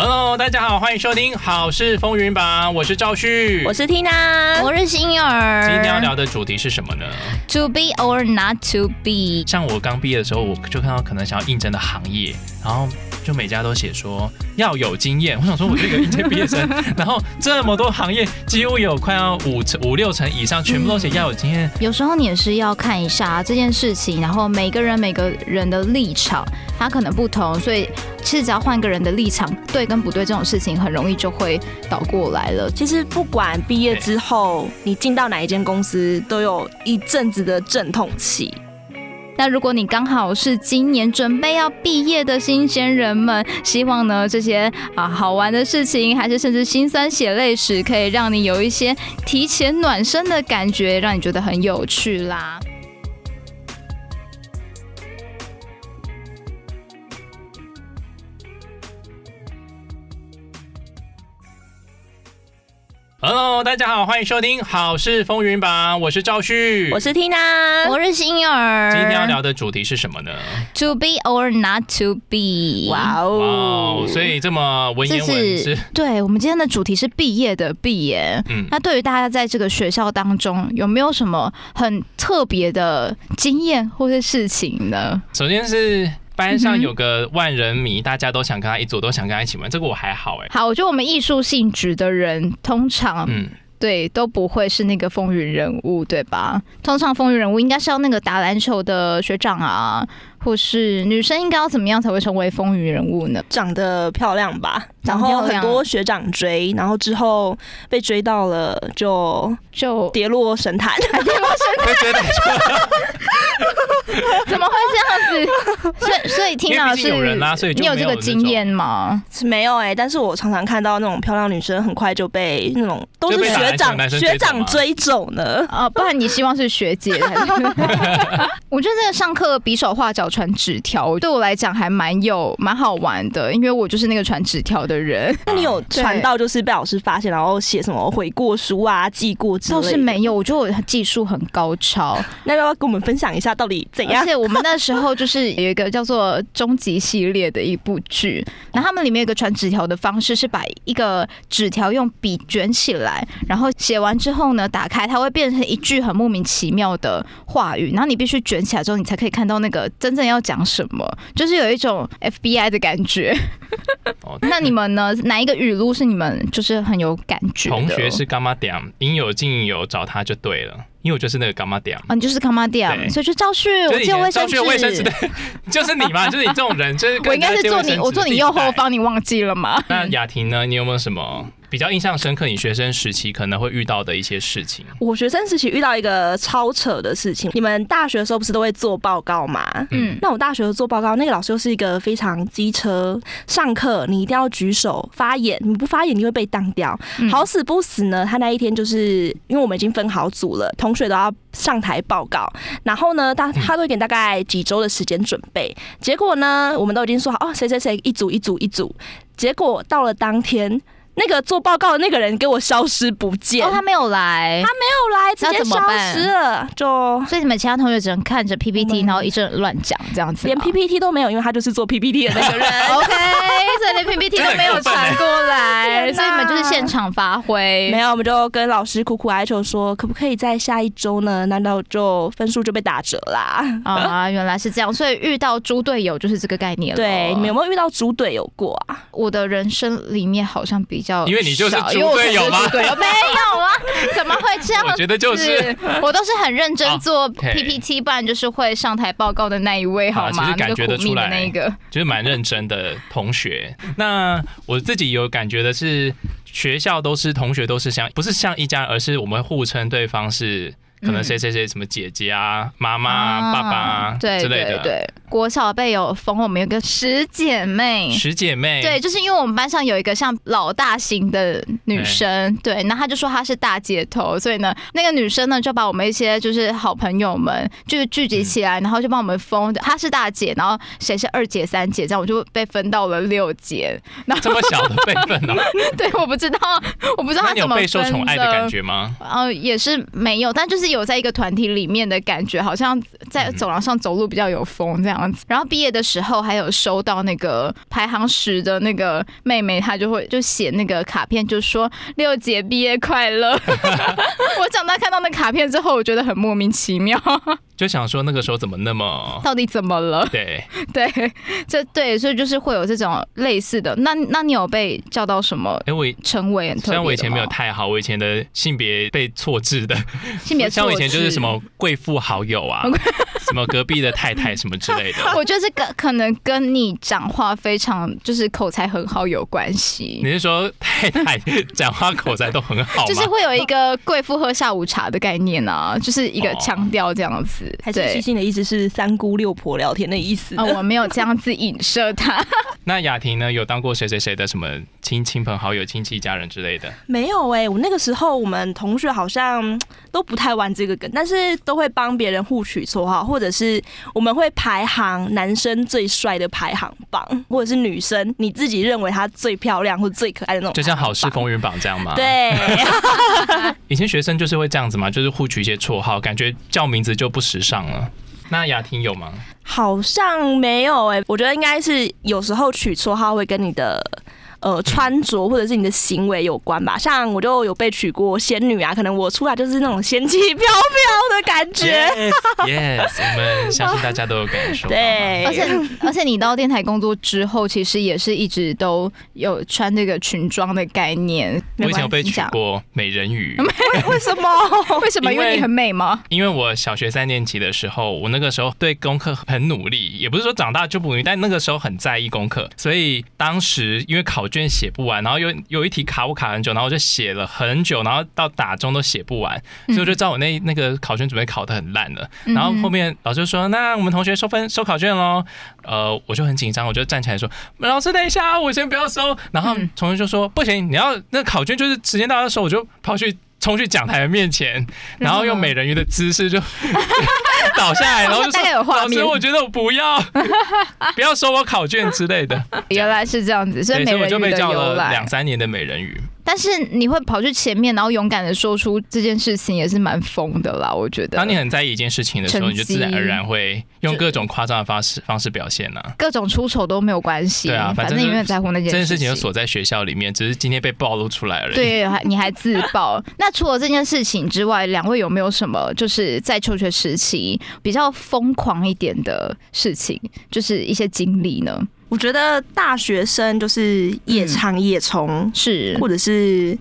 Hello，大家好，欢迎收听《好事风云榜》，我是赵旭，我是 Tina，我是星儿。今天要聊的主题是什么呢？To be or not to be。像我刚毕业的时候，我就看到可能想要应征的行业，然后。就每家都写说要有经验，我想说，我这个应届毕业生，然后这么多行业，几乎有快要五成五六成以上，全部都写要有经验。有时候你也是要看一下这件事情，然后每个人每个人的立场，他可能不同，所以其实只要换个人的立场，对跟不对这种事情，很容易就会倒过来了。其实不管毕业之后你进到哪一间公司，都有一阵子的阵痛期。那如果你刚好是今年准备要毕业的新鲜人们，希望呢这些啊好玩的事情，还是甚至心酸血泪史，可以让你有一些提前暖身的感觉，让你觉得很有趣啦。Hello，大家好，欢迎收听《好事风云榜》，我是赵旭，我是 Tina，我是星儿。今天要聊的主题是什么呢？To be or not to be。哇哦，所以这么文言文是？对，我们今天的主题是毕业的毕业。嗯，那对于大家在这个学校当中，有没有什么很特别的经验或是事情呢？首先是。班上有个万人迷，大家都想跟他一组，都想跟他一起玩。这个我还好哎。好，我觉得我们艺术性质的人，通常嗯，对，都不会是那个风云人物，对吧？通常风云人物应该是要那个打篮球的学长啊。或是女生应该要怎么样才会成为风云人物呢？长得漂亮吧，然后很多学长追，然后之后被追到了，就就跌落神坛，跌落神坛，怎么会这样子？所以所以听到是有人啦，所以你有这个经验吗？是没有哎，但是我常常看到那种漂亮女生很快就被那种都是学长学长追走呢。啊，不然你希望是学姐？我觉得这个上课比手画脚。传纸条对我来讲还蛮有蛮好玩的，因为我就是那个传纸条的人。那你有传到就是被老师发现，然后写什么悔过书啊、记过之类？倒是没有，我觉得我技术很高超。那要不要跟我们分享一下到底怎样？而且我们那时候就是有一个叫做《终极》系列的一部剧，那他们里面有个传纸条的方式是把一个纸条用笔卷起来，然后写完之后呢，打开它会变成一句很莫名其妙的话语，然后你必须卷起来之后，你才可以看到那个真。要讲什么？就是有一种 FBI 的感觉。那你们呢？哪一个语录是你们就是很有感觉？同学是干妈点，应有尽有，找他就对了。因为我就是那个干妈点啊，你就是干妈点，所以就赵旭，我借卫生纸，卫生纸，就是你嘛，就是你这种人，就是我应该是坐你，我坐你右后方，你忘记了吗？那雅婷呢？你有没有什么？比较印象深刻，你学生时期可能会遇到的一些事情。我学生时期遇到一个超扯的事情。你们大学的时候不是都会做报告吗？嗯，那我大学做报告，那个老师又是一个非常机车，上课你一定要举手发言，你不发言你会被当掉。好死不死呢，他那一天就是因为我们已经分好组了，同学都要上台报告，然后呢，他他会给大概几周的时间准备。结果呢，我们都已经说好哦，谁谁谁一组一组一组。结果到了当天。那个做报告的那个人给我消失不见，哦，他没有来，他没有来，直接消失了，就所以你们其他同学只能看着 PPT，然后一阵乱讲这样子，连 PPT 都没有，因为他就是做 PPT 的那个人，OK，所以连 PPT 都没有传过来，所以你们就是现场发挥，没有，我们就跟老师苦苦哀求说，可不可以在下一周呢？难道就分数就被打折啦？啊，原来是这样，所以遇到猪队友就是这个概念了。对，你们有没有遇到猪队友过啊？我的人生里面好像比。因为你就是猪队友吗？没有啊，怎么会这样？我觉得就是，我都是很认真做 PPT，不然就是会上台报告的那一位，好吗？其实感觉得出来，那个就是蛮认真的同学。那我自己有感觉的是，学校都是同学，都是像不是像一家，而是我们互称对方是。可能谁谁谁什么姐姐啊、妈妈啊、爸爸啊之类的。对，国小辈有封我们有个十姐妹。十姐妹。对，就是因为我们班上有一个像老大型的女生，对，那她就说她是大姐头，所以呢，那个女生呢就把我们一些就是好朋友们就是聚集起来，然后就帮我们封，她是大姐，然后谁是二姐、三姐，这样我就被分到了六姐。那这么小的辈分呢？对，我不知道，我不知道她怎么备受宠爱的感觉吗？呃，也是没有，但就是。有在一个团体里面的感觉，好像在走廊上走路比较有风这样样子。然后毕业的时候还有收到那个排行十的那个妹妹，她就会就写那个卡片，就说六姐毕业快乐。我长大看到那卡片之后，我觉得很莫名其妙。就想说那个时候怎么那么到底怎么了？对 对，这对，所以就是会有这种类似的。那那你有被叫到什么？哎，我成为虽然我以前没有太好，我以前的性别被错置的，性别 像我以前就是什么贵妇好友啊，什么隔壁的太太什么之类的。我觉得这个可能跟你讲话非常就是口才很好有关系。你是说太太讲话口才都很好？就是会有一个贵妇喝下午茶的概念啊，就是一个腔调这样子。还是细心的意思是三姑六婆聊天的意思啊，我没有这样子影射他。那雅婷呢？有当过谁谁谁的什么亲亲朋好友、亲戚家人之类的？没有哎，我那个时候我们同学好像都不太玩这个梗，但是都会帮别人互取绰号，或者是我们会排行男生最帅的排行榜，或者是女生你自己认为她最漂亮或最可爱的那种，就像好事风云榜这样吗？对，以前学生就是会这样子嘛，就是互取一些绰号，感觉叫名字就不时尚了。那雅婷有吗？好像没有哎，我觉得应该是有时候取绰号会跟你的。呃，穿着或者是你的行为有关吧，像我就有被取过仙女啊，可能我出来就是那种仙气飘飘的感觉。Yes，我们相信大家都有感受。对，而且而且你到电台工作之后，其实也是一直都有穿这个裙装的概念。我以前有被取过美人鱼，为什么？为什么？因为你很美吗？因为我小学三年级的时候，我那个时候对功课很努力，也不是说长大就不努力，但那个时候很在意功课，所以当时因为考。卷写不完，然后有有一题卡我卡很久，然后我就写了很久，然后到打钟都写不完，所以我就知道我那那个考卷准备考的很烂了。然后后面老师说：“那我们同学收分收考卷喽。”呃，我就很紧张，我就站起来说：“老师，等一下，我先不要收。”然后同学就说：“不行，你要那考卷就是时间到的时候，我就跑去。”冲去讲台的面前，然后用美人鱼的姿势就 倒下来，然后就说：“老师，我觉得我不要，不要收我考卷之类的。”原来是这样子，所以美人鱼的由来，两三年的美人鱼。但是你会跑去前面，然后勇敢的说出这件事情，也是蛮疯的啦。我觉得，当你很在意一件事情的时候，你就自然而然会用各种夸张的方式方式表现呢。各种出丑都没有关系。对啊，反正你永远在乎那件这件事情就锁在学校里面，只是今天被暴露出来而已。对，还你还自爆。那除了这件事情之外，两位有没有什么就是在求学时期比较疯狂一点的事情，就是一些经历呢？我觉得大学生就是夜唱夜冲，是或者是。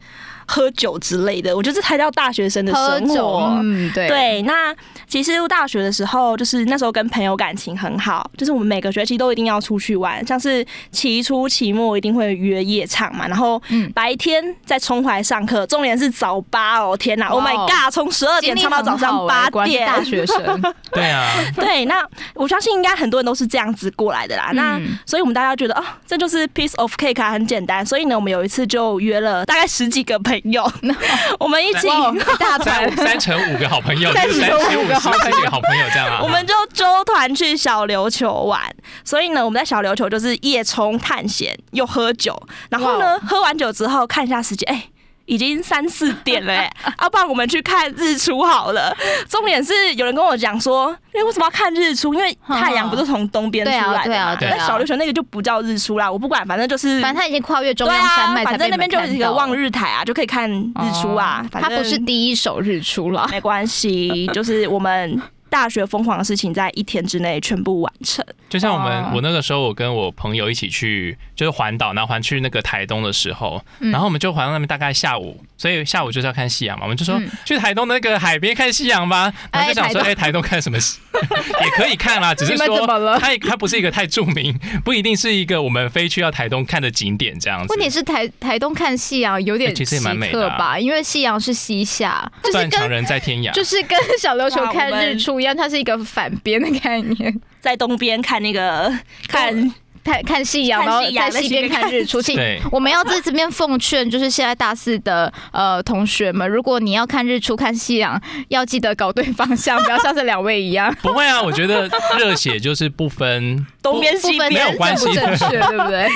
喝酒之类的，我觉得这才叫大学生的生活。嗯，对。对，那其实大学的时候，就是那时候跟朋友感情很好，就是我们每个学期都一定要出去玩，像是期初、期末一定会约夜场嘛。然后白天再冲回来上课，重点是早八哦，天哪，Oh my god，从十二点唱到早上八点。大学生，对啊，对。那我相信应该很多人都是这样子过来的啦。那所以我们大家觉得哦，这就是 piece of cake 啊，很简单。所以呢，我们有一次就约了大概十几个朋友。有，我们一起 大团三乘五个好朋友，三乘五个好朋友，好朋友这样啊。我们就周团去小琉球玩，所以呢，我们在小琉球就是夜冲探险又喝酒，然后呢，喝完酒之后看一下时间，哎。已经三四点了，哎，要不然我们去看日出好了。重点是有人跟我讲说，因为为什么要看日出？因为太阳不是从东边出来的嘛。那小琉球那个就不叫日出啦，我不管，反正就是，反正它已经跨越中央山脉，反正那边就是一个望日台啊，就可以看日出啊。它不是第一首日出了，没关系，就是我们。大学疯狂的事情在一天之内全部完成，就像我们我那个时候，我跟我朋友一起去，就是环岛，然后环去那个台东的时候，然后我们就环到那边，大概下午，所以下午就是要看夕阳嘛，我们就说去台东那个海边看夕阳吧，然后就想说，哎，台东看什么？也可以看啦，只是说它它不是一个太著名，不一定是一个我们非去要台东看的景点这样子。问题是台台东看夕阳有点其实也蛮美的吧，因为夕阳是西下，断肠人在天涯，就是跟小琉球看日出一样，它是一个反边的概念，在东边看那个看。看看夕阳，然后在西边看日出。对，我们要在这边奉劝，就是现在大四的呃同学们，如果你要看日出、看夕阳，要记得搞对方向，不要像这两位一样。不会啊，我觉得热血就是不分 东边西边没有关系，正确 对不对？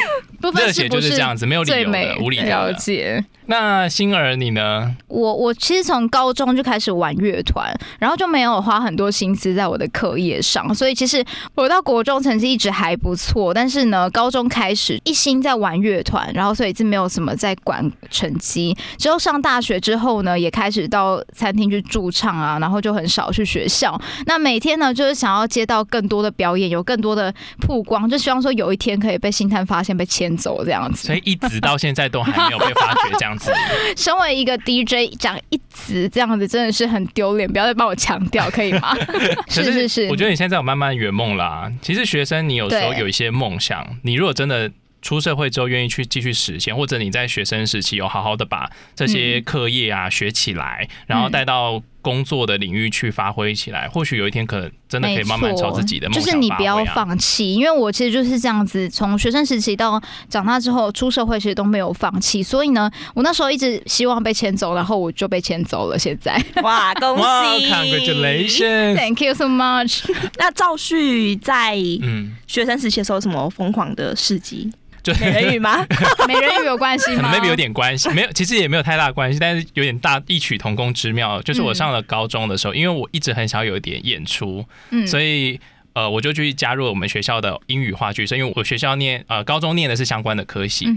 热血就是这样子，没有理由的，无理由了解。那星儿你呢？我我其实从高中就开始玩乐团，然后就没有花很多心思在我的课业上，所以其实我到国中成绩一直还不错，但是呢，高中开始一心在玩乐团，然后所以是没有什么在管成绩。之后上大学之后呢，也开始到餐厅去驻唱啊，然后就很少去学校。那每天呢，就是想要接到更多的表演，有更多的曝光，就希望说有一天可以被星探发现，被牵走这样子。所以一直到现在都还没有被发掘这样子。身为一个 DJ，讲一直这样子真的是很丢脸，不要再帮我强调，可以吗？是是是，我觉得你现在有慢慢圆梦啦。其实学生，你有时候有一些梦想，你如果真的。出社会之后愿意去继续实现，或者你在学生时期有好好的把这些课业啊学起来，然后带到工作的领域去发挥起来，或许有一天可能真的可以慢慢朝自己的梦想就是你不要放弃，因为我其实就是这样子，从学生时期到长大之后出社会，其实都没有放弃。所以呢，我那时候一直希望被牵走，然后我就被牵走了。现在 哇，恭喜，Congratulations，Thank you so much。那赵旭在嗯学生时期的时候，什么疯狂的事迹？就美人鱼吗？美人鱼有关系吗？maybe 有点关系，没有，其实也没有太大关系，但是有点大异曲同工之妙。就是我上了高中的时候，因为我一直很想有一点演出，嗯，所以呃，我就去加入我们学校的英语话剧社，因为我学校念呃高中念的是相关的科系。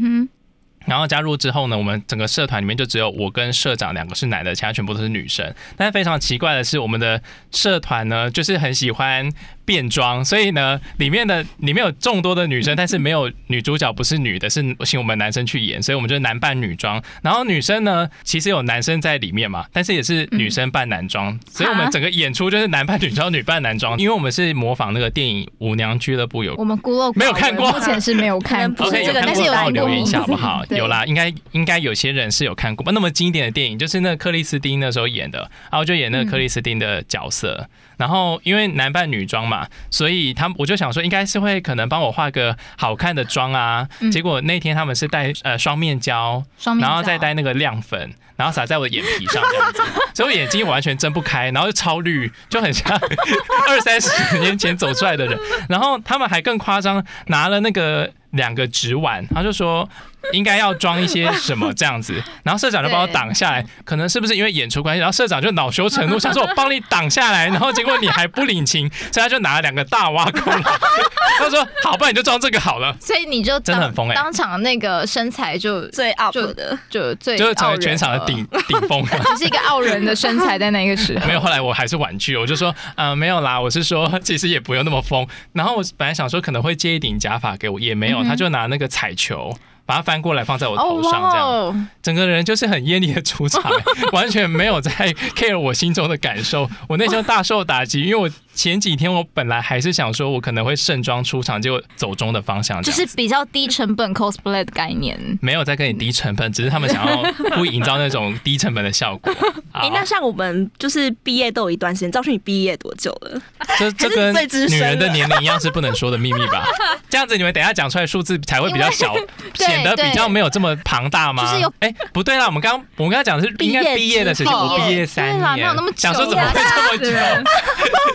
然后加入之后呢，我们整个社团里面就只有我跟社长两个是男的，其他全部都是女生。但是非常奇怪的是，我们的社团呢，就是很喜欢。变装，所以呢，里面的里面有众多的女生，但是没有女主角不是女的，是请我们男生去演，所以我们就男扮女装。然后女生呢，其实有男生在里面嘛，但是也是女生扮男装，所以我们整个演出就是男扮女装，女扮男装。因为我们是模仿那个电影《舞娘俱乐部》，有我们孤陋没有看过，目前是没有看过这个，但是有留言一下好不好？有啦，应该应该有些人是有看过吧那么经典的电影，就是那克里斯汀那时候演的，然后就演那个克里斯汀的角色。然后因为男扮女装嘛，所以他们我就想说应该是会可能帮我化个好看的妆啊。结果那天他们是带呃双面胶，然后再带那个亮粉，然后洒在我的眼皮上这样子，所以我眼睛完全睁不开，然后就超绿，就很像二三十年前走出来的人。然后他们还更夸张，拿了那个两个纸碗，他就说。应该要装一些什么这样子，然后社长就帮我挡下来，可能是不是因为演出关系，然后社长就恼羞成怒，想说我帮你挡下来，然后结果你还不领情，所以他就拿了两个大挖空来，他说好，不然你就装这个好了。所以你就真的很疯哎，当场那个身材就最 up 的，就最就是成为全场的顶顶峰，你是一个傲人的身材在那个时候。没有，后来我还是婉拒，我就说嗯没有啦，我是说 其实也不用那么疯。然后我本来想说可能会借一顶假发给我，也没有，他就拿那个彩球。把它翻过来放在我头上，这样整个人就是很艳丽的出场，完全没有在 care 我心中的感受，我那时候大受打击，因为我。前几天我本来还是想说，我可能会盛装出场，就走中的方向，就是比较低成本 cosplay 的概念。没有在跟你低成本，只是他们想要故意营造那种低成本的效果。哎，那像我们就是毕业都有一段时间，赵旭你毕业多久了？这这跟 女人的年龄一样是不能说的秘密吧？这样子你们等下讲出来数字才会比较小，显得比较没有这么庞大吗？就是有哎，不对啦，我们刚我们刚才讲的是应该毕业的时候，我毕业三年，哪有那么久？想说怎么会这么久？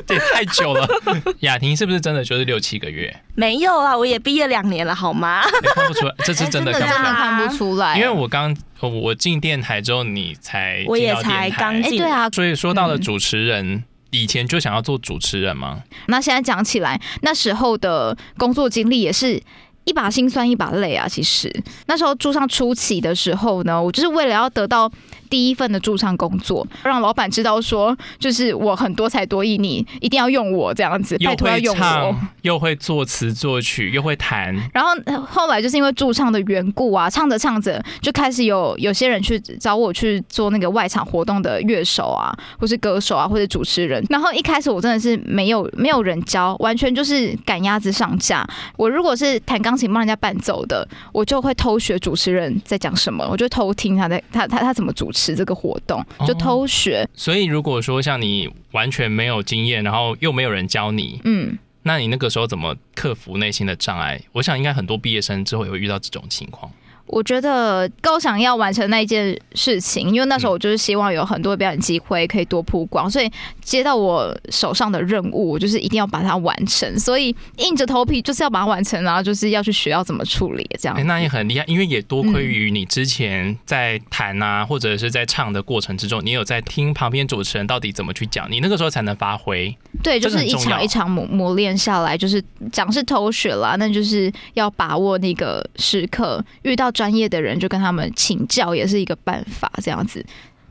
也太久了，雅婷是不是真的就是六七个月？没有啊，我也毕业两年了，好吗？看不出来，这是真的，真的看不出来。因为我刚我进电台之后，你才我也才刚进，对啊。所以说到了主持人，以前就想要做主持人吗？那现在讲起来，那时候的工作经历也是。一把辛酸一把泪啊！其实那时候住上初期的时候呢，我就是为了要得到第一份的驻唱工作，让老板知道说，就是我很多才多艺，你一定要用我这样子，拜托要用我。又会作词作曲，又会弹。然后后来就是因为驻唱的缘故啊，唱着唱着就开始有有些人去找我去做那个外场活动的乐手啊，或是歌手啊，或者主持人。然后一开始我真的是没有没有人教，完全就是赶鸭子上架。我如果是弹钢。琴帮人家伴奏的，我就会偷学主持人在讲什么，我就偷听他在他他他怎么主持这个活动，就偷学。所以如果说像你完全没有经验，然后又没有人教你，嗯。那你那个时候怎么克服内心的障碍？我想应该很多毕业生之后也会遇到这种情况。我觉得高想要完成那一件事情，因为那时候我就是希望有很多表演机会可以多曝光，所以接到我手上的任务，我就是一定要把它完成，所以硬着头皮就是要把它完成，然后就是要去学要怎么处理这样。那也很厉害，因为也多亏于你之前在弹啊或者是在唱的过程之中，你有在听旁边主持人到底怎么去讲，你那个时候才能发挥。对，就是一场一场磨磨练下来，就是讲是偷学啦，那就是要把握那个时刻遇到。专业的人就跟他们请教，也是一个办法。这样子，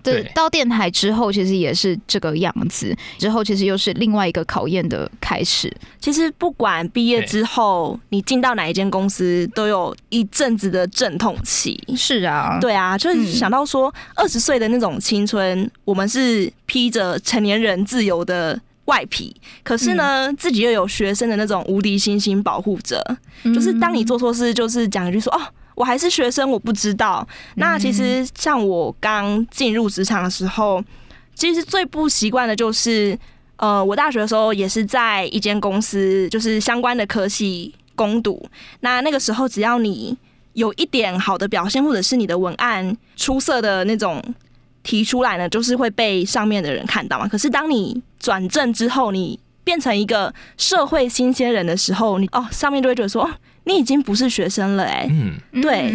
对，到电台之后，其实也是这个样子。之后，其实又是另外一个考验的开始。其实，不管毕业之后你进到哪一间公司，都有一阵子的阵痛期。是啊，对啊，就是想到说，二十岁的那种青春，我们是披着成年人自由的外皮，可是呢，自己又有学生的那种无敌星星保护着。就是当你做错事，就是讲一句说哦。我还是学生，我不知道。那其实像我刚进入职场的时候，其实最不习惯的就是，呃，我大学的时候也是在一间公司，就是相关的科系攻读。那那个时候，只要你有一点好的表现，或者是你的文案出色的那种提出来呢，就是会被上面的人看到嘛。可是当你转正之后，你变成一个社会新鲜人的时候，你哦，上面就会觉得说。你已经不是学生了哎，嗯，对，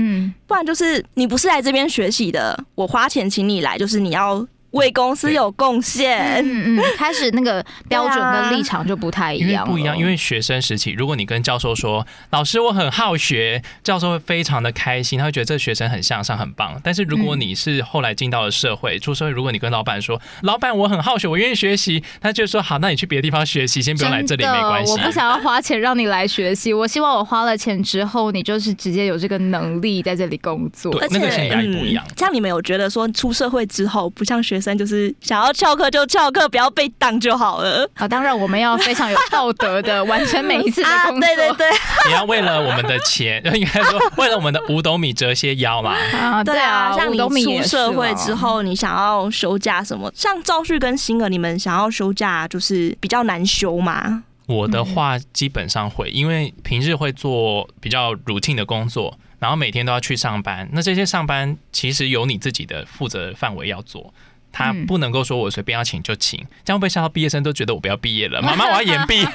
不然就是你不是来这边学习的，我花钱请你来，就是你要。为公司有贡献，嗯嗯，开始那个标准跟立场就不太一样，不一样。因为学生时期，如果你跟教授说老师我很好学，教授会非常的开心，他会觉得这个学生很向上很棒。但是如果你是后来进到了社会，出社会，如果你跟老板说老板我很好学，我愿意学习，他就说好，那你去别的地方学习，先不用来这里没关系。我不想要花钱让你来学习，我希望我花了钱之后，你就是直接有这个能力在这里工作。对，那个性压力不一样。像你们有觉得说出社会之后不像学生，就是想要翘课就翘课，不要被挡就好了。啊，当然我们要非常有道德的 完成每一次的工作。对对对，你要为了我们的钱，应该说为了我们的五斗米折些腰嘛。啊，对啊，像你出社会之后，你想要休假什么？像赵旭跟星儿，你们想要休假就是比较难休嘛？我的话基本上会，因为平日会做比较 routine 的工作。然后每天都要去上班，那这些上班其实有你自己的负责范围要做，他不能够说我随便要请就请，这样被吓到毕业生都觉得我不要毕业了，妈妈 我要延毕。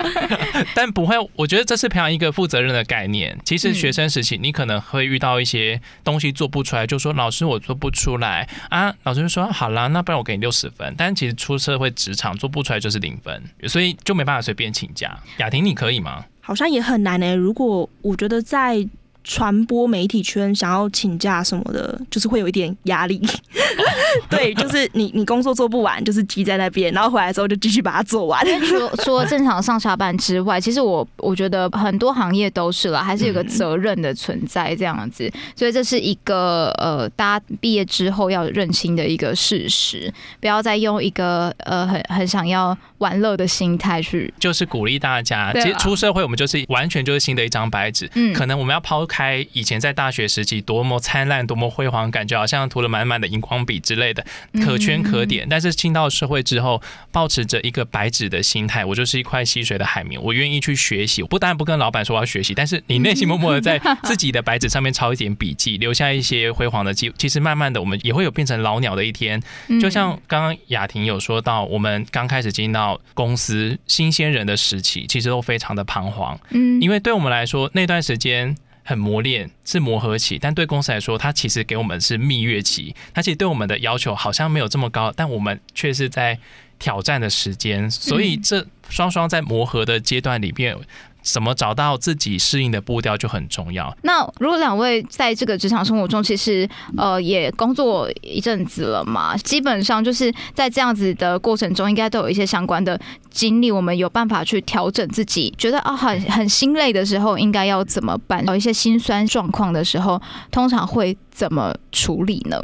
但不会，我觉得这是培养一个负责任的概念。其实学生时期你可能会遇到一些东西做不出来，就说老师我做不出来啊，老师就说好啦，那不然我给你六十分。但其实出社会职场做不出来就是零分，所以就没办法随便请假。雅婷你可以吗？好像也很难诶。如果我觉得在传播媒体圈想要请假什么的，就是会有一点压力。对，就是你你工作做不完，就是积在那边，然后回来之后就继续把它做完。除除了正常上下班之外，其实我我觉得很多行业都是了，还是有个责任的存在这样子。所以这是一个呃，大家毕业之后要认清的一个事实，不要再用一个呃很很想要玩乐的心态去。就是鼓励大家，其实出社会我们就是完全就是新的一张白纸。嗯，可能我们要抛开。以前在大学时期多么灿烂、多么辉煌，感觉好像涂了满满的荧光笔之类的，可圈可点。但是进到社会之后，保持着一个白纸的心态，我就是一块吸水的海绵，我愿意去学习。我不但不跟老板说我要学习，但是你内心默默的在自己的白纸上面抄一点笔记，留下一些辉煌的记。其实慢慢的，我们也会有变成老鸟的一天。就像刚刚雅婷有说到，我们刚开始进到公司新鲜人的时期，其实都非常的彷徨。嗯，因为对我们来说，那段时间。很磨练是磨合期，但对公司来说，它其实给我们是蜜月期。它其实对我们的要求好像没有这么高，但我们却是在挑战的时间，所以这双双在磨合的阶段里边。怎么找到自己适应的步调就很重要。那如果两位在这个职场生活中，其实呃也工作一阵子了嘛，基本上就是在这样子的过程中，应该都有一些相关的经历。我们有办法去调整自己，觉得啊很很心累的时候，应该要怎么办？有一些心酸状况的时候，通常会怎么处理呢？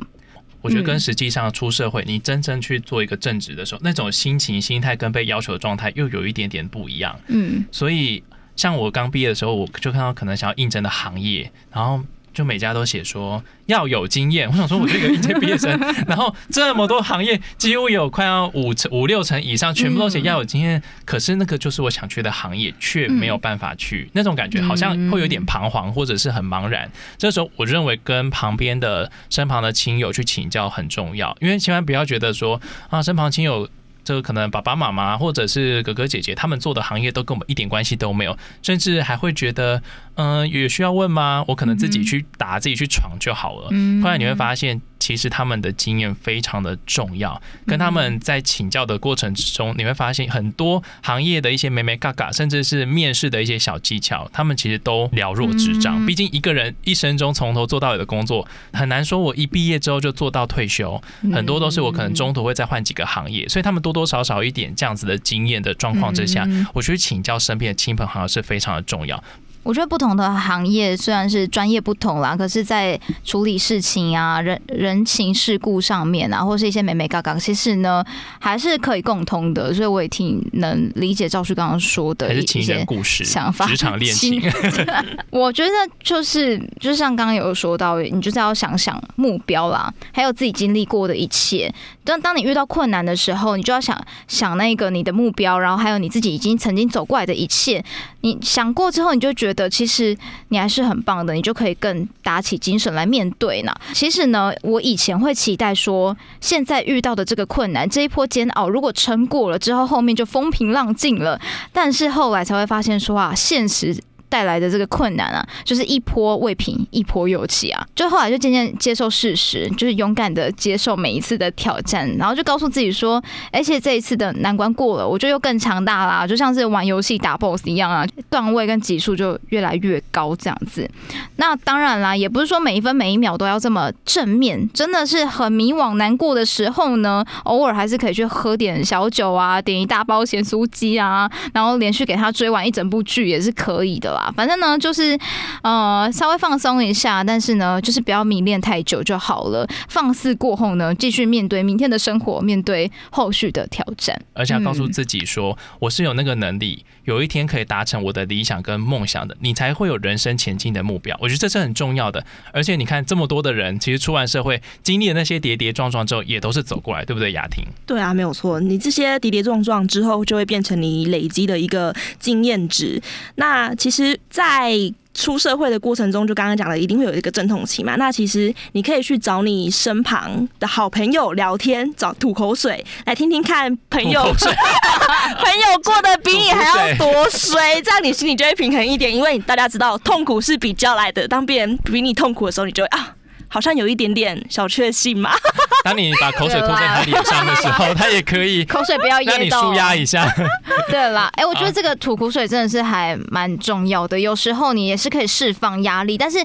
我觉得跟实际上出社会，你真正去做一个正职的时候，那种心情、心态跟被要求的状态又有一点点不一样。嗯，所以。像我刚毕业的时候，我就看到可能想要应征的行业，然后就每家都写说要有经验。我想说，我这个应届毕业生，然后这么多行业，几乎有快要五成五六成以上，全部都写要有经验。可是那个就是我想去的行业，却没有办法去，那种感觉好像会有点彷徨，或者是很茫然。这时候，我认为跟旁边的身旁的亲友去请教很重要，因为千万不要觉得说啊，身旁亲友。这个可能爸爸妈妈或者是哥哥姐姐他们做的行业都跟我们一点关系都没有，甚至还会觉得，嗯，有需要问吗？我可能自己去打，自己去闯就好了。嗯后来你会发现。其实他们的经验非常的重要，跟他们在请教的过程之中，你会发现很多行业的一些美美嘎嘎，甚至是面试的一些小技巧，他们其实都了若指掌。毕竟一个人一生中从头做到尾的工作，很难说我一毕业之后就做到退休，很多都是我可能中途会再换几个行业，所以他们多多少少一点这样子的经验的状况之下，我觉得请教身边的亲朋好友是非常的重要。我觉得不同的行业虽然是专业不同啦，可是，在处理事情啊、人人情世故上面啊，或是一些美美嘎嘎，其实呢，还是可以共通的。所以我也挺能理解赵旭刚刚说的一些故事、想法、职场恋情。我觉得就是，就像刚刚有说到，你就是要想想目标啦，还有自己经历过的一切。当当你遇到困难的时候，你就要想想那个你的目标，然后还有你自己已经曾经走过来的一切。你想过之后，你就觉得其实你还是很棒的，你就可以更打起精神来面对呢。其实呢，我以前会期待说，现在遇到的这个困难，这一波煎熬，如果撑过了之后，后面就风平浪静了。但是后来才会发现说啊，现实。带来的这个困难啊，就是一波未平一波又起啊，就后来就渐渐接受事实，就是勇敢的接受每一次的挑战，然后就告诉自己说，而且这一次的难关过了，我就又更强大啦，就像是玩游戏打 BOSS 一样啊，段位跟级数就越来越高这样子。那当然啦，也不是说每一分每一秒都要这么正面，真的是很迷惘难过的时候呢，偶尔还是可以去喝点小酒啊，点一大包咸酥鸡啊，然后连续给他追完一整部剧也是可以的啦。反正呢，就是呃，稍微放松一下，但是呢，就是不要迷恋太久就好了。放肆过后呢，继续面对明天的生活，面对后续的挑战。而且要告诉自己说，我是有那个能力，有一天可以达成我的理想跟梦想的，你才会有人生前进的目标。我觉得这是很重要的。而且你看，这么多的人，其实出完社会，经历了那些跌跌撞撞之后，也都是走过来，对不对？雅婷，对啊，没有错。你这些跌跌撞撞之后，就会变成你累积的一个经验值。那其实。在出社会的过程中，就刚刚讲的，一定会有一个阵痛期嘛。那其实你可以去找你身旁的好朋友聊天，找吐口水来听听看，朋友 朋友过得比你还要多衰，这样你心里就会平衡一点。因为大家知道，痛苦是比较来的。当别人比你痛苦的时候，你就会啊。好像有一点点小确幸嘛。当你把口水吐在他脸上的时候，他也可以口水不要让你舒压一下。对啦，哎，我觉得这个吐口水真的是还蛮重要的。有时候你也是可以释放压力，但是。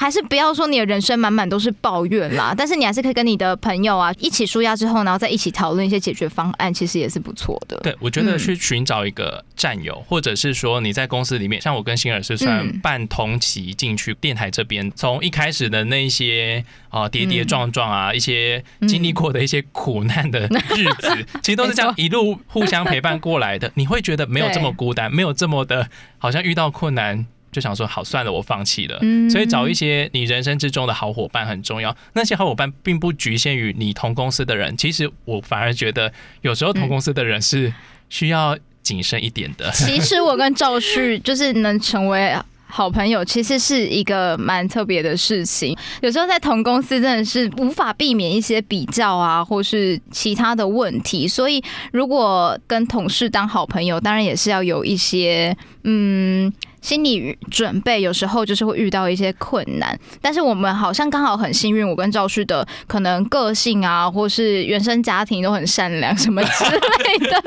还是不要说你的人生满满都是抱怨啦，但是你还是可以跟你的朋友啊一起舒压之后，然后再一起讨论一些解决方案，其实也是不错的。对，我觉得去寻找一个战友，或者是说你在公司里面，像我跟欣儿是算半同期进去电台这边，从一开始的那些啊跌跌撞撞啊，一些经历过的一些苦难的日子，其实都是这样一路互相陪伴过来的。你会觉得没有这么孤单，没有这么的，好像遇到困难。就想说好算了，我放弃了。所以找一些你人生之中的好伙伴很重要。那些好伙伴并不局限于你同公司的人，其实我反而觉得有时候同公司的人是需要谨慎一点的。其实我跟赵旭 就是能成为好朋友，其实是一个蛮特别的事情。有时候在同公司真的是无法避免一些比较啊，或是其他的问题。所以如果跟同事当好朋友，当然也是要有一些嗯。心理准备有时候就是会遇到一些困难，但是我们好像刚好很幸运，我跟赵旭的可能个性啊，或是原生家庭都很善良什么之类的，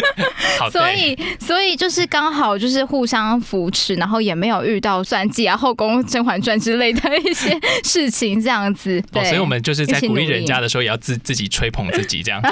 所以所以就是刚好就是互相扶持，然后也没有遇到算计啊、后宫甄嬛传之类的一些事情这样子。对，所以我们就是在鼓励人家的时候，也要自自己吹捧自己这样。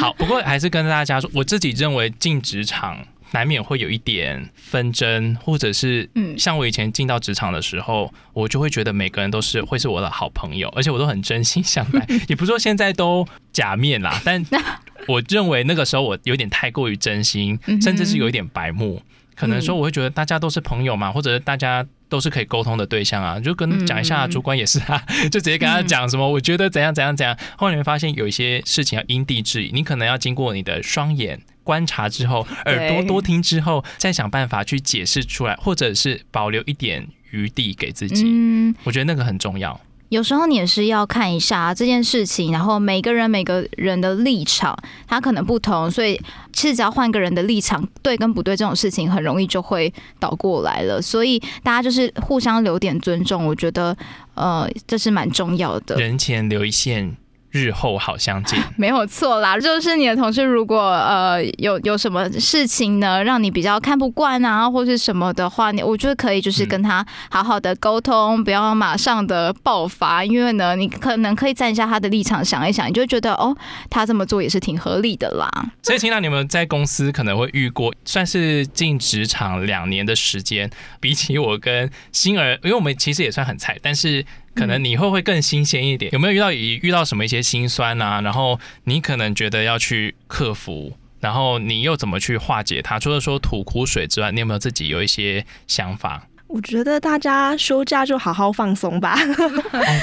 好，不过还是跟大家说，我自己认为进职场。难免会有一点纷争，或者是，嗯，像我以前进到职场的时候，我就会觉得每个人都是会是我的好朋友，而且我都很真心相待，也不是说现在都假面啦，但 我认为那个时候我有点太过于真心，甚至是有一点白目，可能说我会觉得大家都是朋友嘛，或者大家都是可以沟通的对象啊，就跟讲一下，主管也是啊，就直接跟他讲什么，我觉得怎样怎样怎样。后来你会发现有一些事情要因地制宜，你可能要经过你的双眼观察之后，耳朵多听之后，再想办法去解释出来，或者是保留一点余地给自己。嗯，我觉得那个很重要。有时候你也是要看一下这件事情，然后每个人每个人的立场，他可能不同，所以其实只要换个人的立场，对跟不对这种事情，很容易就会倒过来了。所以大家就是互相留点尊重，我觉得呃这是蛮重要的。人前留一线。日后好相见，没有错啦。就是你的同事，如果呃有有什么事情呢，让你比较看不惯啊，或是什么的话，你我觉得可以就是跟他好好的沟通，不要马上的爆发，因为呢，你可能可以站一下他的立场想一想，你就觉得哦，他这么做也是挺合理的啦。所以，听到你们在公司可能会遇过，算是进职场两年的时间，比起我跟星儿，因为我们其实也算很菜，但是。可能你会会更新鲜一点，有没有遇到遇到什么一些心酸啊？然后你可能觉得要去克服，然后你又怎么去化解它？除了说吐苦水之外，你有没有自己有一些想法？我觉得大家休假就好好放松吧。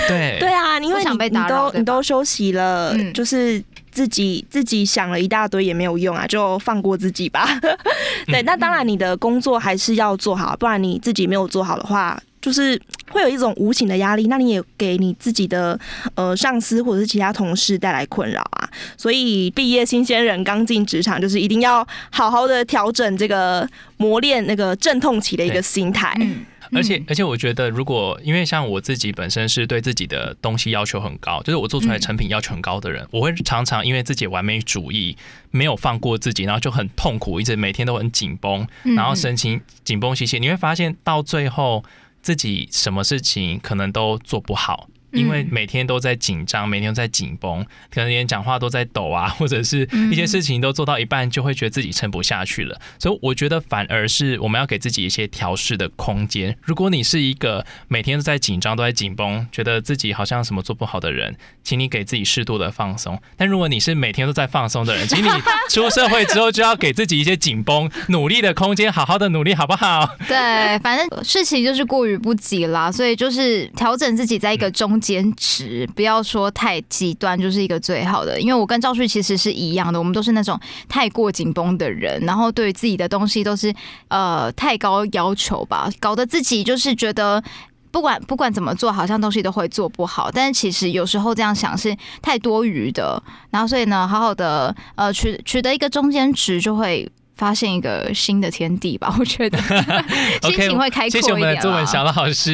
对 对啊，因为你你都你都休息了，就是自己自己想了一大堆也没有用啊，就放过自己吧。对，那当然你的工作还是要做好，不然你自己没有做好的话。就是会有一种无形的压力，那你也给你自己的呃上司或者是其他同事带来困扰啊。所以毕业新鲜人刚进职场，就是一定要好好的调整这个磨练那个阵痛期的一个心态。而且而且，我觉得如果因为像我自己本身是对自己的东西要求很高，就是我做出来成品要求很高的人，我会常常因为自己完美主义没有放过自己，然后就很痛苦，一直每天都很紧绷，然后神情紧绷兮兮。你会发现到最后。自己什么事情可能都做不好。因为每天都在紧张，每天都在紧绷，可能连讲话都在抖啊，或者是一些事情都做到一半，就会觉得自己撑不下去了。所以我觉得反而是我们要给自己一些调试的空间。如果你是一个每天都在紧张、都在紧绷，觉得自己好像什么做不好的人，请你给自己适度的放松。但如果你是每天都在放松的人，请你出社会之后就要给自己一些紧绷、努力的空间，好好的努力，好不好？对，反正事情就是过于不及啦，所以就是调整自己在一个中。坚持不要说太极端，就是一个最好的。因为我跟赵旭其实是一样的，我们都是那种太过紧绷的人，然后对自己的东西都是呃太高要求吧，搞得自己就是觉得不管不管怎么做，好像东西都会做不好。但是其实有时候这样想是太多余的。然后所以呢，好好的呃取取得一个中间值，就会。发现一个新的天地吧，我觉得 心情会开阔一点。谢谢我们的作文小老师。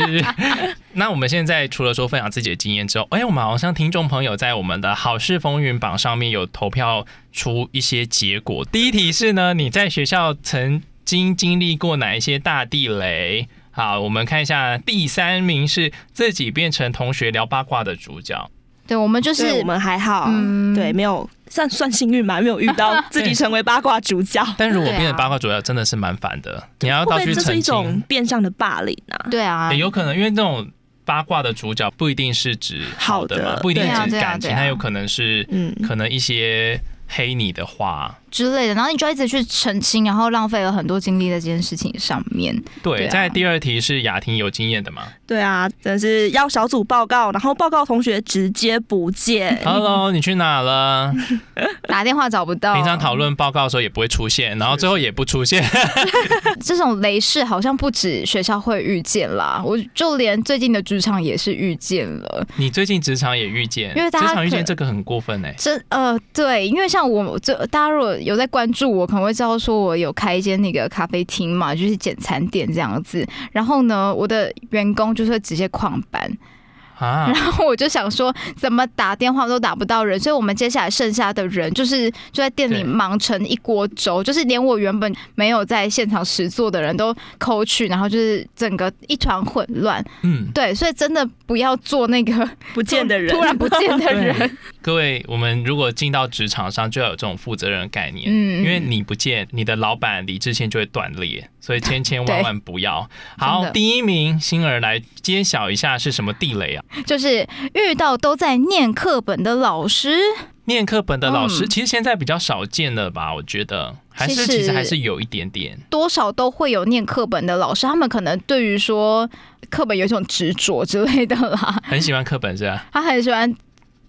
那我们现在除了说分享自己的经验之后，哎，我们好像听众朋友在我们的好事风云榜上面有投票出一些结果。第一题是呢，你在学校曾经经历过哪一些大地雷？好，我们看一下，第三名是自己变成同学聊八卦的主角。对，我们就是我们还好，对，没有算算幸运嘛，没有遇到 自己成为八卦主角。但如果变成八卦主角，真的是蛮烦的。你要到去澄清，这是一种变相的霸凌啊。对啊，有可能因为这种八卦的主角不一定是指好的嘛，不一定指感情，它有可能是嗯，可能一些黑你的话。之类的，然后你就一直去澄清，然后浪费了很多精力在这件事情上面。对，在第二题是雅婷有经验的吗？对啊，真是要小组报告，然后报告同学直接不见。Hello，你去哪了？打电话找不到。平常讨论报告的时候也不会出现，然后最后也不出现。这种雷事好像不止学校会遇见啦，我就连最近的职场也是遇见了。你最近职场也遇见？因为职场遇见这个很过分哎。这呃对，因为像我这大家如果。有在关注我，可能会知道说我有开一间那个咖啡厅嘛，就是简餐店这样子。然后呢，我的员工就是会直接旷班。然后我就想说，怎么打电话都打不到人，所以我们接下来剩下的人就是就在店里忙成一锅粥，就是连我原本没有在现场实做的人都抠去，然后就是整个一团混乱。嗯，对，所以真的不要做那个不见的人，突然不见的人。各位，我们如果进到职场上，就要有这种负责任的概念，嗯，因为你不见，你的老板李志谦就会断裂，所以千千万万不要。好，第一名星儿来揭晓一下是什么地雷啊？就是遇到都在念课本的老师。念课本的老师，嗯其实现在比较少见了吧？我觉得还是其实其实还是有一点点。多少都会有念课本的老师，他们可能对于说课本有一种执着之类的啦，很喜欢课本是吧？他很喜欢。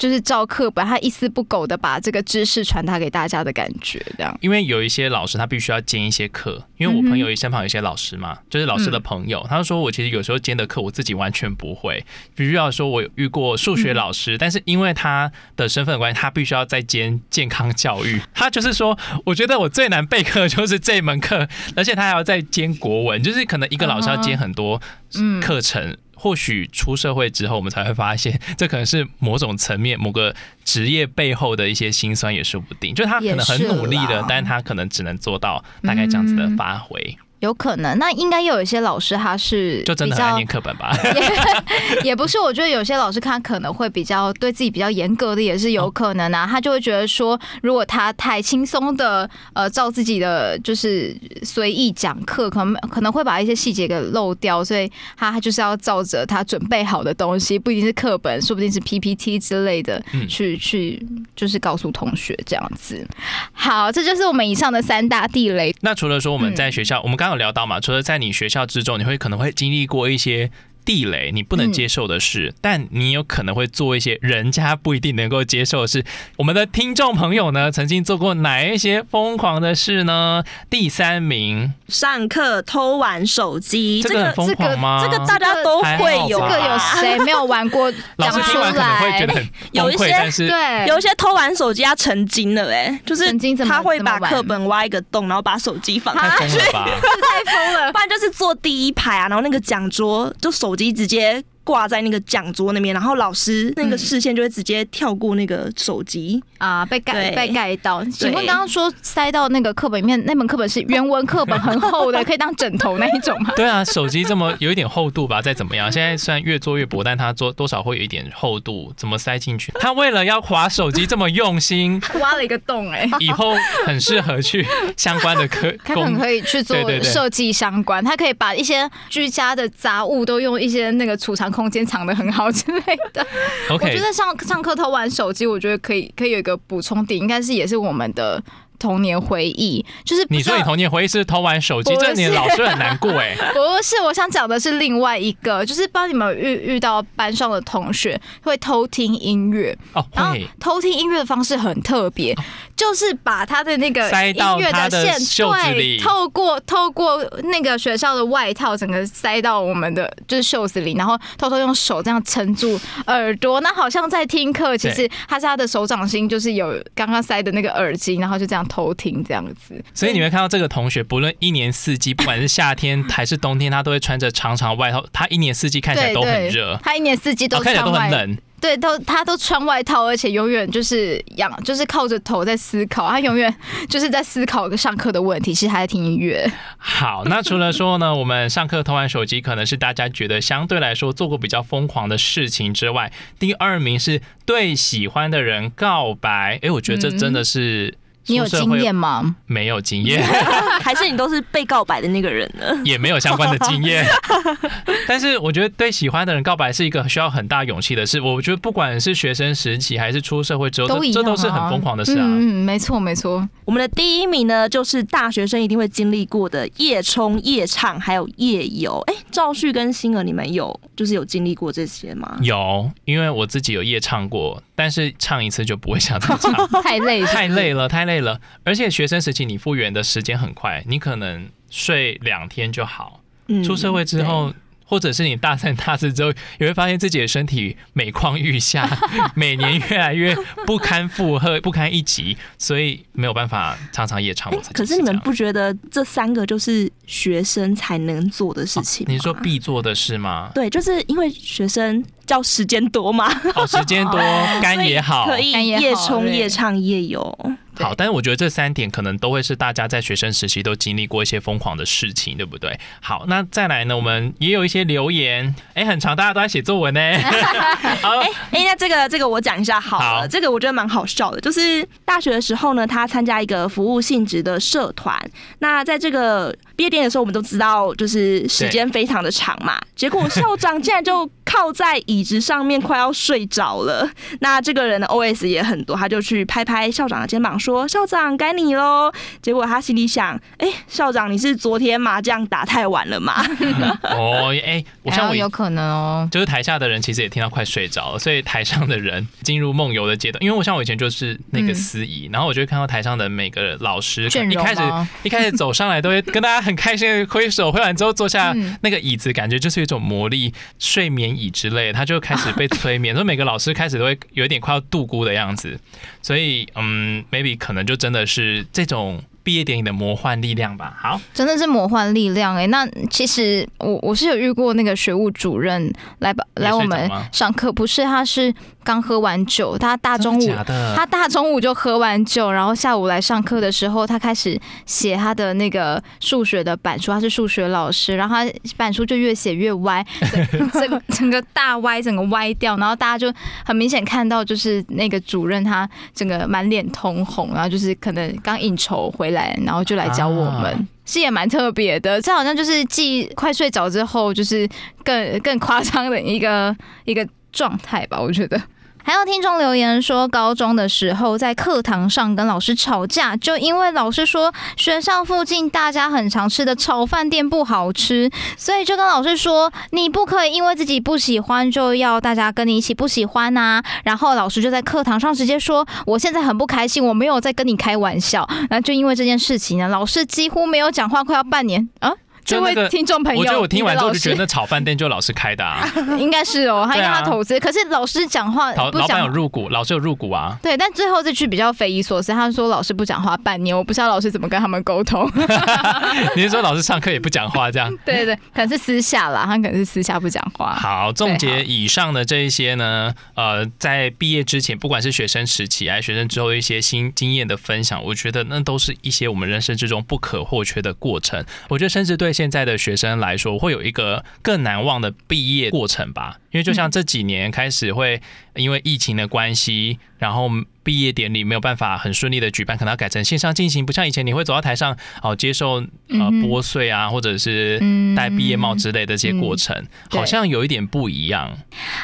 就是照课本，他一丝不苟的把这个知识传达给大家的感觉，这样。因为有一些老师他必须要兼一些课，因为我朋友身旁有一些老师嘛，就是老师的朋友，他就说我其实有时候兼的课我自己完全不会，必须要说我有遇过数学老师，但是因为他的身份的关系，他必须要再兼健康教育，他就是说，我觉得我最难备课就是这门课，而且他还要再兼国文，就是可能一个老师要兼很多嗯。课程。或许出社会之后，我们才会发现，这可能是某种层面、某个职业背后的一些辛酸，也说不定。就是他可能很努力的但是他可能只能做到大概这样子的发挥，有可能，那应该有一些老师他是就真的比较很爱念课本吧？也 也不是，我觉得有些老师他可能会比较对自己比较严格的，也是有可能啊。他就会觉得说，如果他太轻松的呃照自己的就是随意讲课，可能可能会把一些细节给漏掉，所以他他就是要照着他准备好的东西，不一定是课本，说不定是 PPT 之类的，嗯去去就是告诉同学这样子。好，这就是我们以上的三大地雷。那除了说我们在学校，我们刚聊到嘛，除了在你学校之中，你会可能会经历过一些。地雷，你不能接受的事，但你有可能会做一些人家不一定能够接受的事。我们的听众朋友呢，曾经做过哪一些疯狂的事呢？第三名，上课偷玩手机，这个这个很疯狂吗？这个大家都会有个有谁没有玩过？老师出听完可能会觉得 有一些崩溃，但是对，有一些偷玩手机他成精了哎、就是他会把课本挖一个洞，然后把手机放太进去，疯了吧？太疯了不。然就是坐第一排啊，然后那个讲桌就手机直接挂在那个讲桌那边，然后老师那个视线就会直接跳过那个手机。啊，被盖被盖到。请问刚刚说塞到那个课本里面，那本课本是原文课本，很厚的，可以当枕头那一种吗？对啊，手机这么有一点厚度吧，再怎么样，现在虽然越做越薄，但它做多少会有一点厚度，怎么塞进去？他为了要划手机这么用心，挖了一个洞哎、以后很适合去相关的课 他可能。可以去做设计相关，他可以把一些居家的杂物都用一些那个储藏空间藏的很好之类的。我觉得上上课偷玩手机，我觉得可以可以有一个补充点，应该是也是我们的童年回忆，就是你说你童年回忆是偷玩手机，这你的老师很难过哎。不是，我想讲的是另外一个，就是帮你们遇遇到班上的同学会偷听音乐，哦，然后偷听音乐的方式很特别，就是把他的那个塞音乐的线袖子里。对，透过透过那个学校的外套，整个塞到我们的就是袖子里，然后偷偷用手这样撑住耳朵，那好像在听课，其实他是他的手掌心就是有刚刚塞的那个耳机，然后就这样偷听这样子。所以你会看到这个同学，不论一年四季，不管是夏天还是冬天，他都会穿着长长外套。他一年四季看起来都很热，他一年四季都哦看起来都很冷。对，都他都穿外套，而且永远就是仰，就是靠着头在思考，他永远就是在思考上课的问题，其实他在听音乐。好，那除了说呢，我们上课偷玩手机可能是大家觉得相对来说做过比较疯狂的事情之外，第二名是对喜欢的人告白。哎，我觉得这真的是你有经验吗？没有经验，还是你都是被告白的那个人呢？也没有相关的经验。但是我觉得对喜欢的人告白是一个需要很大勇气的事。我觉得不管是学生时期还是出社会之后，都一这这都是很疯狂的事啊。嗯，嗯没错没错。我们的第一名呢，就是大学生一定会经历过的夜冲、夜唱，还有夜游。哎，赵旭跟星儿，你们有就是有经历过这些吗？有，因为我自己有夜唱过，但是唱一次就不会想再唱。太累，太累了，太累了。而且学生时期你复原的时间很快，你可能睡两天就好。嗯出社会之后，或者是你大三大四之后，你会发现自己的身体每况愈下，每年越来越不堪负荷、不堪一击，所以没有办法常常夜唱。可是你们不觉得这三个就是学生才能做的事情吗、你说必做的事吗？对，就是因为学生叫时间多嘛，哦，时间多，肝也好，可以夜冲、夜唱、夜游。好，但是我觉得这三点可能都会是大家在学生时期都经历过一些疯狂的事情，对不对？好，那再来呢，我们也有一些留言，哎，很长，大家都在写作文呢。好，哎哎，那这个这个我讲一下好了，这个我觉得蛮好笑的，就是大学的时候呢，他参加一个服务性质的社团，那在这个毕业典礼的时候，我们都知道就是时间非常的长嘛，结果校长竟然就靠在椅子上面快要睡着了，那这个人的 O S 也很多，他就去拍拍校长的肩膀说：“校长该你喽。”结果他心里想：“哎，校长你是昨天麻将打太晚了吗？” 哦，哎，我像我有可能哦，就是台下的人其实也听到快睡着了，所以台上的人进入梦游的阶段。因为我像我以前就是那个司仪，然后我就看到台上的每个老师一开始一开始走上来都会跟大家很开心的挥手，挥完之后坐下那个椅子，感觉就是一种魔力睡眠椅之类，他就开始被催眠，所以每个老师开始都会有一点快要度孤的样子。所以嗯，maybe 可能就真的是这种。毕业典礼的魔幻力量吧，好，真的是魔幻力量哎。那其实我我是有遇过那个学务主任来吧来我们上课，不是他是。刚喝完酒，他大中午他大中午就喝完酒，然后下午来上课的时候，他开始写他的那个数学的板书，他是数学老师，然后他板书就越写越歪，整个整个大歪，整个歪掉，然后大家就很明显看到，就是那个主任他整个满脸通红，然后就是可能刚应酬回来，然后就来教我们，是也蛮特别的，这好像就是继快睡着之后，就是更更夸张的一个一个状态吧，我觉得。还有听众留言说，高中的时候在课堂上跟老师吵架，就因为老师说学校附近大家很常吃的炒饭店不好吃，所以就跟老师说，你不可以因为自己不喜欢就要大家跟你一起不喜欢呐。然后老师就在课堂上直接说，我现在很不开心，我没有在跟你开玩笑。那就因为这件事情呢，老师几乎没有讲话，快要半年啊。这位听众朋友，我觉得我听完之后就觉得那炒饭店就老师开的啊，应该是哦，他让他投资，可是老师讲话，老老板有入股，老师有入股啊。对，但最后这句比较匪夷所思，他说老师不讲话半年，我不知道老师怎么跟他们沟通。你是说老师上课也不讲话这样？对对，可能是私下啦，他可能是私下不讲话。好，总结以上的这一些呢，呃，在毕业之前，不管是学生时期还是学生之后一些新经验的分享，我觉得那都是一些我们人生之中不可或缺的过程。我觉得甚至对现在的学生。来说会有一个更难忘的毕业过程吧，因为就像这几年开始会因为疫情的关系，然后。毕业典礼没有办法很顺利的举办，可能要改成线上进行，不像以前你会走到台上哦，接受呃拨穗啊，或者是戴毕业帽之类的这些过程，好像有一点不一样。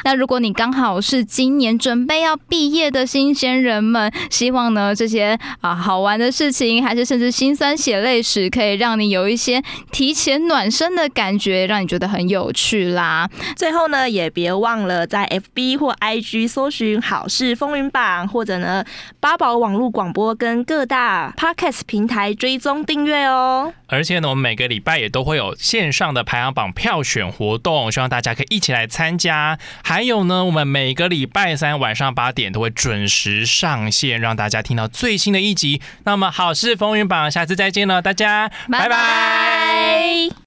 那如果你刚好是今年准备要毕业的新鲜人们，希望呢这些啊好玩的事情，还是甚至心酸血泪史，可以让你有一些提前暖身的感觉，让你觉得很有趣啦。最后呢，也别忘了在 FB 或 IG 搜寻“好事风云榜”或者呢。呃，八宝网络广播跟各大 podcast 平台追踪订阅哦。而且呢，我们每个礼拜也都会有线上的排行榜票选活动，希望大家可以一起来参加。还有呢，我们每个礼拜三晚上八点都会准时上线，让大家听到最新的一集。那么，好事风云榜，下次再见了，大家拜拜。